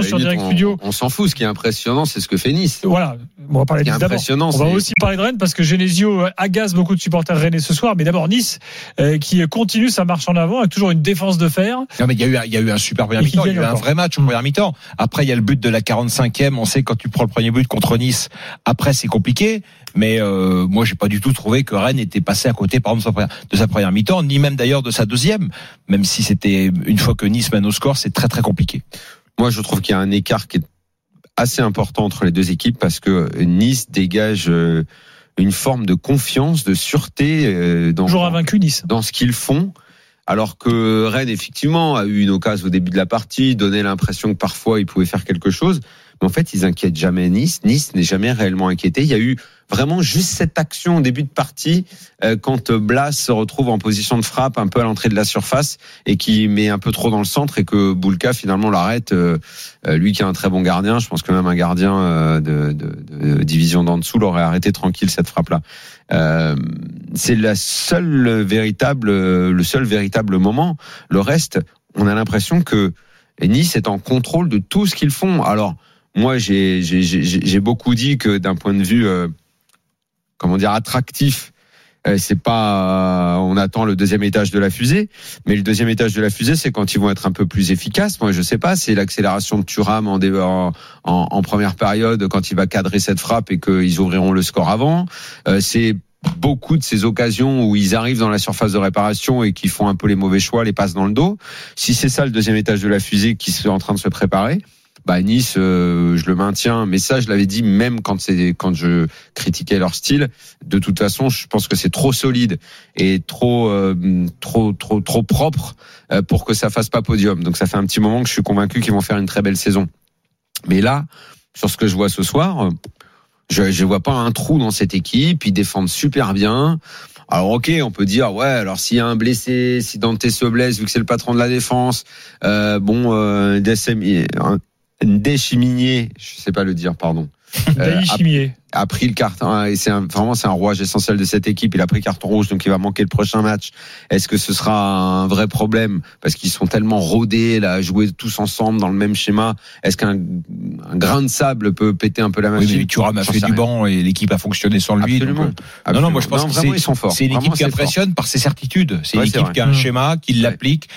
Sur Direct limite, Studio. On, on s'en fout. Ce qui est impressionnant, c'est ce que fait Nice. Voilà, on va parler de impressionnant, On va aussi parler de Rennes parce que Genesio agace beaucoup de supporters rennais ce soir. Mais d'abord Nice euh, qui continue sa marche en avant avec toujours une défense de fer. Non, mais il y a eu, un- il y a eu un super premier mi-temps. Il y a eu un vrai match au premier mi-temps. Après, il y a le but de la 45e. On sait quand tu prends le premier but contre Nice. Après, c'est compliqué. Mais euh, moi, j'ai pas du tout trouvé que Rennes était passé à côté, par exemple, de sa première- de sa première mi-temps, ni même d'ailleurs de sa deuxième. Même si c'était une fois que Nice mène au score, c'est très très compliqué. Moi, je trouve qu'il y a un écart qui est assez important entre les deux équipes parce que Nice dégage euh, une forme de confiance, de sûreté euh, dans, Toujours invaincu Nice. dans ce qu'ils font. Alors que Rennes, effectivement, a eu une occasion au début de la partie, donnait l'impression que parfois ils pouvaient faire quelque chose. Mais en fait, ils inquiètent jamais Nice. Nice n'est jamais réellement inquiété. Il y a eu vraiment juste cette action au début de partie euh, quand euh, Blas se retrouve en position de frappe un peu à l'entrée de la surface et qui met un peu trop dans le centre et que Boulka finalement l'arrête. euh, euh, lui qui est un très bon gardien, je pense que même un gardien euh, de, de- de division d'en dessous l'aurait arrêté tranquille cette frappe-là. Euh, c'est la seule véritable, le seul véritable moment. Le reste, on a l'impression que Nice est en contrôle de tout ce qu'ils font. Alors moi, j'ai beaucoup dit que d'un point de vue, euh, comment dire, attractif. euh, c'est pas, on attend le deuxième étage de la fusée, mais le deuxième étage de la fusée, c'est quand ils vont être un peu plus efficaces. Moi, je sais pas, c'est l'accélération de Thuram en, en, en première période quand il va cadrer cette frappe et qu'ils ouvriront le score avant. Euh, c'est beaucoup de ces occasions où ils arrivent dans la surface de réparation et qui font un peu les mauvais choix, les passes dans le dos. Si c'est ça le deuxième étage de la fusée qui est en train de se préparer, bah Nice, euh, je le maintiens. Mais ça, je l'avais dit même quand c'est quand je critiquais leur style. De toute façon, je pense que c'est trop solide et trop euh, trop trop trop propre euh, pour que ça fasse pas podium. Donc ça fait un petit moment que je suis convaincu qu'ils vont faire une très belle saison. Mais là, sur ce que je vois ce soir, je je vois pas un trou dans cette équipe. Ils défendent super bien. Alors ok, on peut dire ouais. Alors s'il y a un blessé, si Dante se blesse, vu que c'est le patron de la défense, euh, bon, euh, Ndéchiminier, je sais pas le dire, pardon. Euh, Daï a- pris le carton hein, et c'est vraiment c'est un rouage essentiel de cette équipe. Il a pris carton rouge donc il va manquer le prochain match. Est-ce que ce sera un vrai problème? Parce qu'ils sont tellement rodés là, à jouer tous ensemble dans le même schéma Est-ce qu'un un grain de sable peut péter un peu la Oui, machine? mais Thuram a fait du banc et l'équipe a fonctionné sans lui. donc, Absolument. euh, Non, non, moi je pense Non, que c'est ils sont forts. C'est une équipe qui fort. impressionne par ses certitudes. C'est une Ouais, équipe qui a un Mmh. schéma, qui l'applique.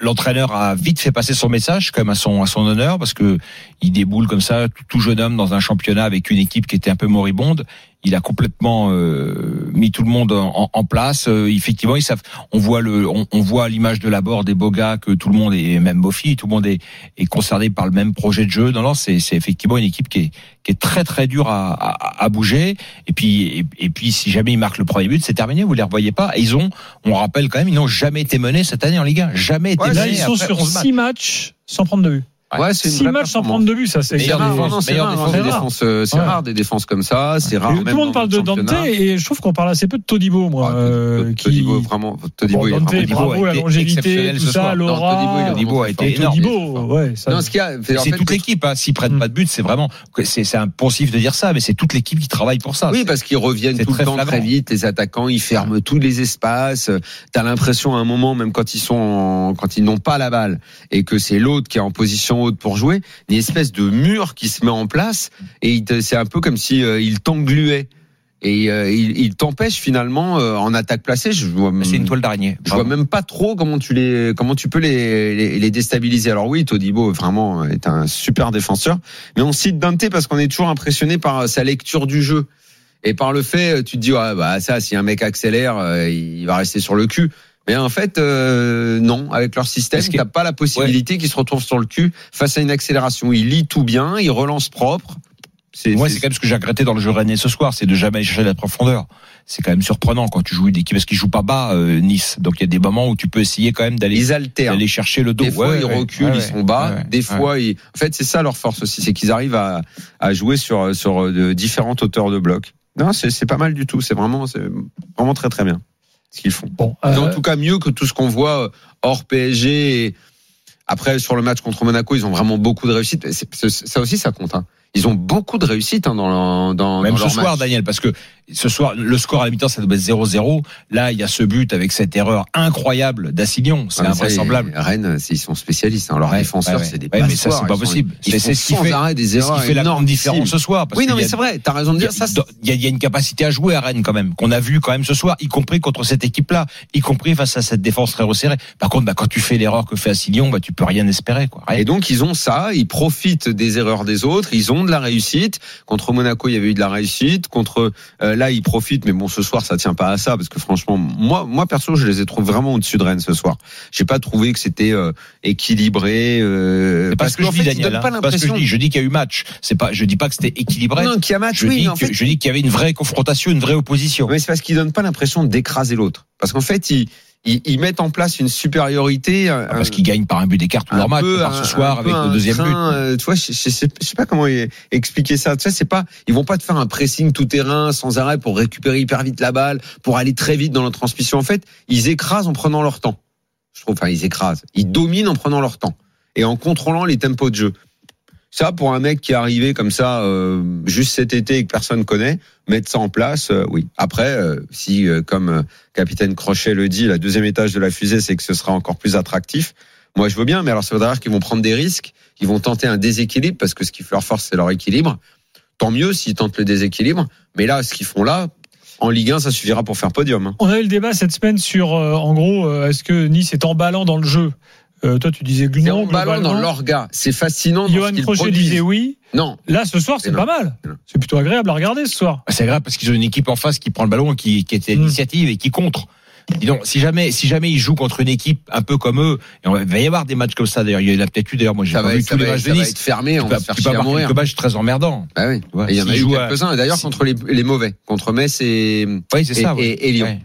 L'entraîneur a vite fait passer son message, quand même à son à son honneur, parce que il déboule comme ça, tout, tout jeune homme dans un championnat avec une équipe qui était un peu moribonde. Il a complètement euh, mis tout le monde en, en place. Euh, effectivement, ils savent. On voit le, on, on voit l'image de la bord des Boga que tout le monde est même Bofi, tout le monde est, est concerné par le même projet de jeu. Non, non, c'est c'est effectivement une équipe qui est qui est très très dure à, à, à bouger. Et puis et, et puis si jamais ils marquent le premier but, c'est terminé. Vous les revoyez pas. Et ils ont, on rappelle quand même, ils n'ont jamais été menés cette année en Ligue 1. Jamais été Ouais, Là, menés ils sont après sur 11 matchs. 6 matchs sans prendre de but. Ouais, c'est une 6 vraie matchs sans prendre de but, ça c'est défense, non, c'est défense des défenses, euh, c'est rare des défenses comme ça, c'est rare. Tout le monde parle de Dante et je trouve qu'on parle assez peu de Todibo, moi. Ah, euh, Todibo, vraiment, Todibo, est bravo, la longévité, tout ça, Laura. Todibo, a été énorme. Todibo, ouais, c'est toute l'équipe. Hein. S'ils prennent Mm. pas de but, c'est vraiment, c'est impulsif de dire ça, mais c'est toute l'équipe qui travaille pour ça. Oui, parce qu'ils reviennent tout le temps très vite. Les attaquants, ils ferment tous les espaces. T'as l'impression à un moment, même quand ils sont, quand ils n'ont pas la balle et que c'est l'autre qui est en position haute pour jouer, une espèce de mur qui se met en place et c'est un peu comme si euh, il t'engluait et euh, il, il t'empêche finalement euh, en attaque placée. Je vois, c'est une toile d'araignée. je vois même pas trop comment tu les, comment tu peux les, les, les déstabiliser. Alors oui, Todibo vraiment est un super défenseur, mais on cite Dante parce qu'on est toujours impressionné par sa lecture du jeu et par le fait, tu te dis ah, bah ça, si un mec accélère, il va rester sur le cul. Mais en fait, euh, non, avec leur système, que- t'as pas la possibilité qu'il se retrouve sur le cul face à une accélération. Il lit tout bien, il relance propre. Moi, c'est quand même ce que j'ai regretté dans le jeu Rennais ce soir, c'est de jamais chercher la profondeur. C'est quand même surprenant quand tu joues une équipe parce qu'ils jouent pas bas euh, Nice. Donc il y a des moments où tu peux essayer quand même d'aller ils d'aller chercher le dos. Des fois Ouais, ils ouais, reculent, ouais, ils sont bas. des fois, ils... en fait, c'est ça leur force aussi, c'est qu'ils arrivent à, à jouer sur sur de différentes hauteurs de bloc. Non, c'est c'est pas mal du tout. C'est vraiment c'est vraiment très très bien ce qu'ils font. Bon, En euh, tout cas, mieux que tout ce qu'on voit euh, hors PSG. Et après, sur le match contre Monaco, ils ont vraiment beaucoup de réussite. Ça aussi, ça compte. Hein. Ils ont beaucoup de réussite hein, dans, dans, Même dans ce leur soir, match. Daniel, parce que ce soir, le score à la mi-temps, ça doit être 0-0. Là, il y a ce but avec cette erreur incroyable d'Assignon. C'est Ah, ça, invraisemblable. les Rennes, ils sont spécialistes. Hein. Leurs Ouais, défenseurs, ouais, c'est des Ouais, mais ça, c'est pas Ils possible. C'est- ce qui fait- arrêt des C'est ce erreurs qui fait la grande différence ce soir. parce Oui, non, mais c'est vrai. T'as raison de dire ça. il y a- il y a une capacité à jouer à Rennes quand même, qu'on a vu quand même ce soir, y compris contre cette équipe-là, y compris face à cette défense très resserrée. Par contre, bah, quand tu fais l'erreur que fait Assignon, bah, tu peux rien espérer. Quoi. Et donc ils ont ça, ils profitent des erreurs des autres, ils ont de la réussite. Contre Monaco, il y avait eu de la réussite. Contre euh, là, ils profitent, mais bon, ce soir, ça tient pas à ça parce que franchement, moi, moi perso, je les ai trouvés vraiment au-dessus de Rennes ce soir. J'ai pas trouvé que c'était euh, équilibré. Euh, C'est pas ce que je dis, Daniel. hein. pas que je dis. Je dis qu'il y a eu match. C'est pas. Je dis pas que c'était équilibré. Non, qu'il y a match, je, oui, dis en que- fait, je dis qu'il y avait une vraie confrontation, une vraie opposition. mais c'est parce qu'ils donnent pas l'impression d'écraser l'autre. Parce qu'en fait, ils, ils, ils mettent en place une supériorité. euh, Ah, parce qu'ils gagnent par un but d'écart tout leur match, peu, par ce soir avec le deuxième but. train, euh, tu vois, je, je, sais, je sais pas comment e- expliquer ça. Tu sais, c'est pas, ils vont pas te faire un pressing tout terrain sans arrêt pour récupérer hyper vite la balle, pour aller très vite dans la transmission. En fait, ils écrasent en prenant leur temps. Je trouve, enfin, ils écrasent. Ils dominent en prenant leur temps et en contrôlant les tempos de jeu. Ça, pour un mec qui est arrivé comme ça, euh, juste cet été et que personne connaît, mettre ça en place, euh, oui. Après, euh, si, comme capitaine Crochet le dit, la deuxième étage de la fusée, c'est que ce sera encore plus attractif. Moi, je veux bien, mais alors ça veut dire qu'ils vont prendre des risques, qu'ils vont tenter un déséquilibre, parce que ce qui fait leur force, c'est leur équilibre. Tant mieux s'ils tentent le déséquilibre. Mais là, ce qu'ils font là, en Ligue 1, ça suffira pour faire podium. hein. on a eu le débat cette semaine sur, en gros, est-ce que Nice est emballant dans le jeu? Euh, Toi, tu disais C'est non. en ballon dans l'orga. C'est fascinant. Johan Crochet disait oui. Non. Là, ce soir, c'est pas mal. C'est plutôt agréable à regarder ce soir. Bah, C'est grave parce qu'ils ont une équipe en face qui prend le ballon, et qui, qui est à Mm. l'initiative et qui contre. Dis donc, si jamais, si jamais ils jouent contre une équipe un peu comme eux, et on va, il va y avoir des matchs comme ça d'ailleurs. Il y en a peut-être eu d'ailleurs. Moi, j'ai Ça pas va, vu tous les matchs de ça va Nice. être fermé, on va se faire chier à mourir. matchs très emmerdants. Bah oui. vois, Et il y en a eu quelques-uns. D'ailleurs, contre les, les mauvais. Contre Metz et, Oui, c'est et, ça. ouais. et- et Lyon.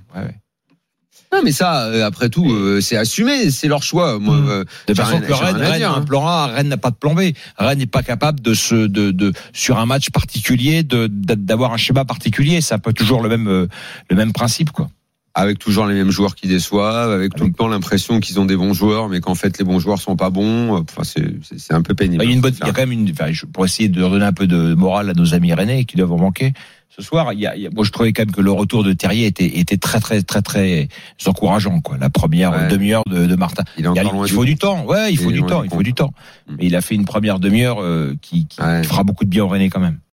Non, mais ça, euh, après tout, euh, c'est assumé, c'est leur choix. Moi, Mm. euh, De façon, que Rennes, Rennes dire, a un hein. plan A, Rennes n'a pas de plan B. Rennes n'est pas capable de se, de, de, sur un match particulier, de, d'avoir un schéma particulier. C'est un peu toujours le même, euh, le même principe, quoi. Avec toujours les mêmes joueurs qui déçoivent, avec tout le temps l'impression qu'ils ont des bons joueurs, mais qu'en fait les bons joueurs sont pas bons. Enfin, c'est un peu pénible. Il y a une bonne, il y a quand même une, enfin, je- pour essayer de redonner un peu de morale à nos amis rennais qui doivent en manquer. Ce soir, il y a, il y a- moi je trouvais quand même que le retour de Terrier était, était très très très très encourageant quoi. La première Ouais. demi-heure de, de Martin. Il est Il, a- il faut du temps, ouais, il faut Il du temps, il faut du temps. Mais il a fait une première demi-heure euh, qui, qui Ouais. fera beaucoup de bien aux Rennais quand même.